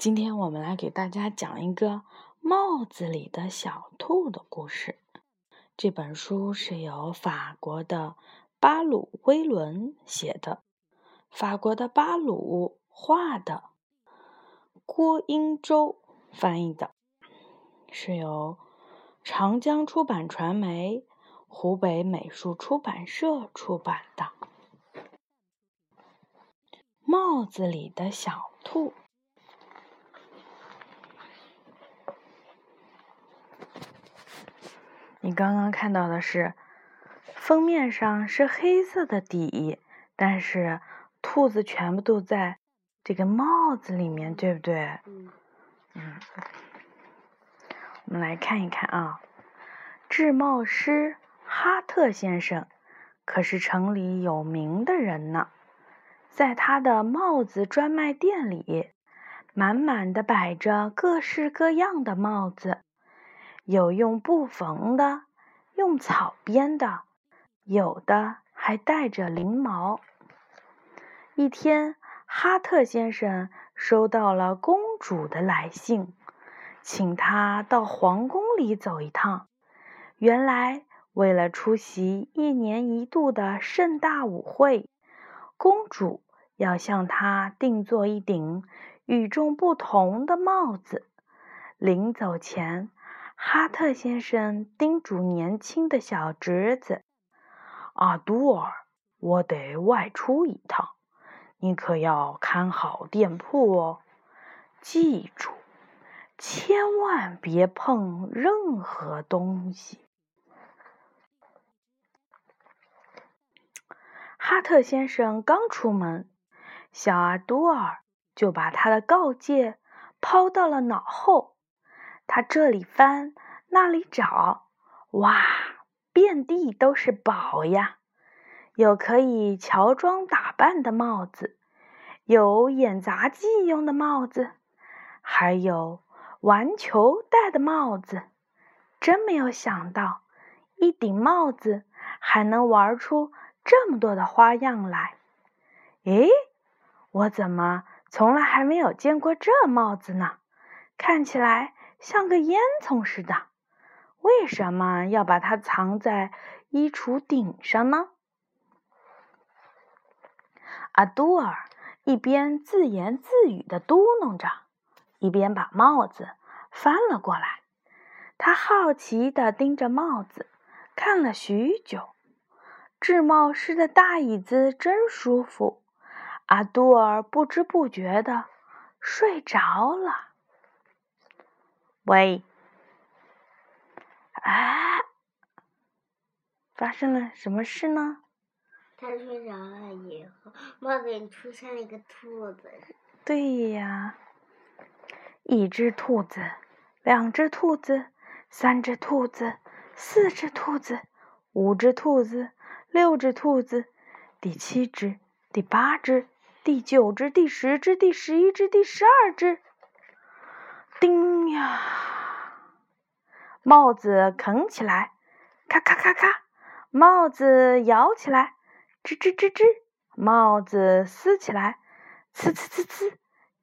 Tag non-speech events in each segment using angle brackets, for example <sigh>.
今天我们来给大家讲一个帽子里的小兔的故事。这本书是由法国的巴鲁威伦写的，法国的巴鲁画的，郭英洲翻译的，是由长江出版传媒、湖北美术出版社出版的。帽子里的小兔。你刚刚看到的是封面上是黑色的底，但是兔子全部都在这个帽子里面，对不对？嗯。嗯。我们来看一看啊，制帽师哈特先生可是城里有名的人呢，在他的帽子专卖店里，满满的摆着各式各样的帽子。有用布缝的，用草编的，有的还带着翎毛。一天，哈特先生收到了公主的来信，请他到皇宫里走一趟。原来，为了出席一年一度的盛大舞会，公主要向他定做一顶与众不同的帽子。临走前，哈特先生叮嘱年轻的小侄子：“阿杜尔，我得外出一趟，你可要看好店铺哦。记住，千万别碰任何东西。”哈特先生刚出门，小阿杜尔就把他的告诫抛到了脑后。他这里翻，那里找，哇，遍地都是宝呀！有可以乔装打扮的帽子，有演杂技用的帽子，还有玩球戴的帽子。真没有想到，一顶帽子还能玩出这么多的花样来。诶，我怎么从来还没有见过这帽子呢？看起来……像个烟囱似的，为什么要把它藏在衣橱顶上呢？阿杜尔一边自言自语的嘟囔着，一边把帽子翻了过来。他好奇的盯着帽子看了许久。制帽师的大椅子真舒服。阿杜尔不知不觉的睡着了。喂，啊，发生了什么事呢？他睡着了以后，帽子里出现了一个兔子。对呀，一只兔子，两只兔子，三只兔子，四只兔子，五只兔子，六只兔子，第七只，第八只，第九只，第十只，第十一只，第十二只。叮呀！帽子啃起来，咔咔咔咔；帽子摇起来，吱吱吱吱；帽子撕起来，呲呲呲呲。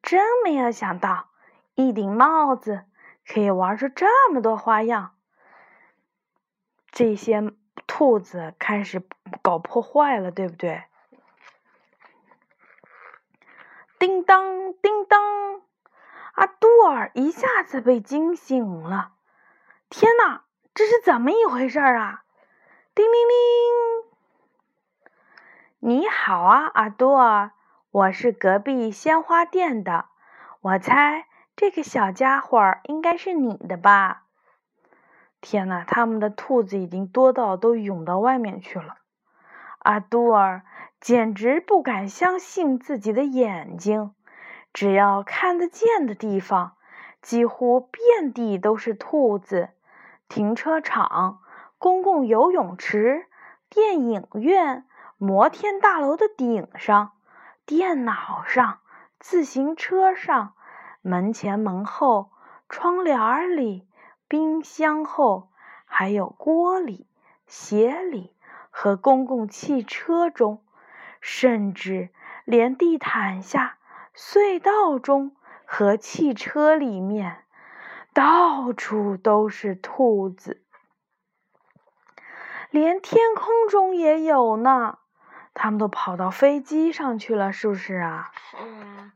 真没有想到，一顶帽子可以玩出这么多花样。这些兔子开始搞破坏了，对不对？叮当，叮当。阿杜尔一下子被惊醒了，天哪，这是怎么一回事啊？叮铃铃！你好啊，阿杜尔，我是隔壁鲜花店的，我猜这个小家伙应该是你的吧？天哪，他们的兔子已经多到都涌到外面去了。阿杜尔简直不敢相信自己的眼睛。只要看得见的地方，几乎遍地都是兔子。停车场、公共游泳池、电影院、摩天大楼的顶上、电脑上、自行车上、门前门后、窗帘里、冰箱后，还有锅里、鞋里和公共汽车中，甚至连地毯下。隧道中和汽车里面，到处都是兔子，连天空中也有呢。他们都跑到飞机上去了，是不是啊？是啊。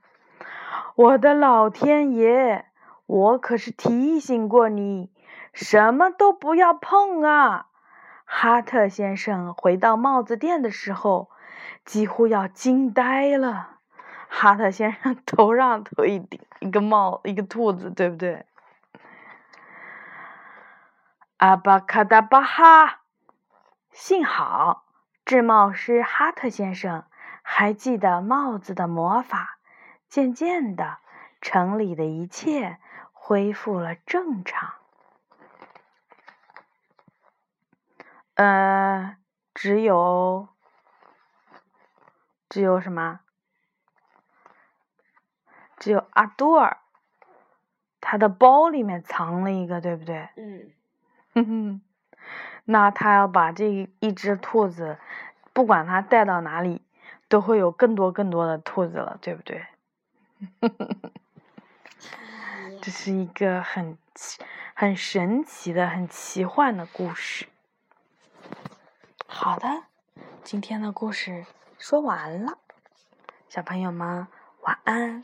我的老天爷！我可是提醒过你，什么都不要碰啊！哈特先生回到帽子店的时候，几乎要惊呆了。哈特先生 <laughs> 头上头一顶一个帽，一个兔子，对不对？阿巴卡达巴哈！幸好。制帽师哈特先生还记得帽子的魔法。渐渐的，城里的一切恢复了正常。呃，只有，只有什么？只有阿杜尔，他的包里面藏了一个，对不对？嗯。哼哼。那他要把这一只兔子，不管他带到哪里，都会有更多更多的兔子了，对不对？<laughs> 这是一个很很神奇的、很奇幻的故事。好的，今天的故事说完了，小朋友们晚安。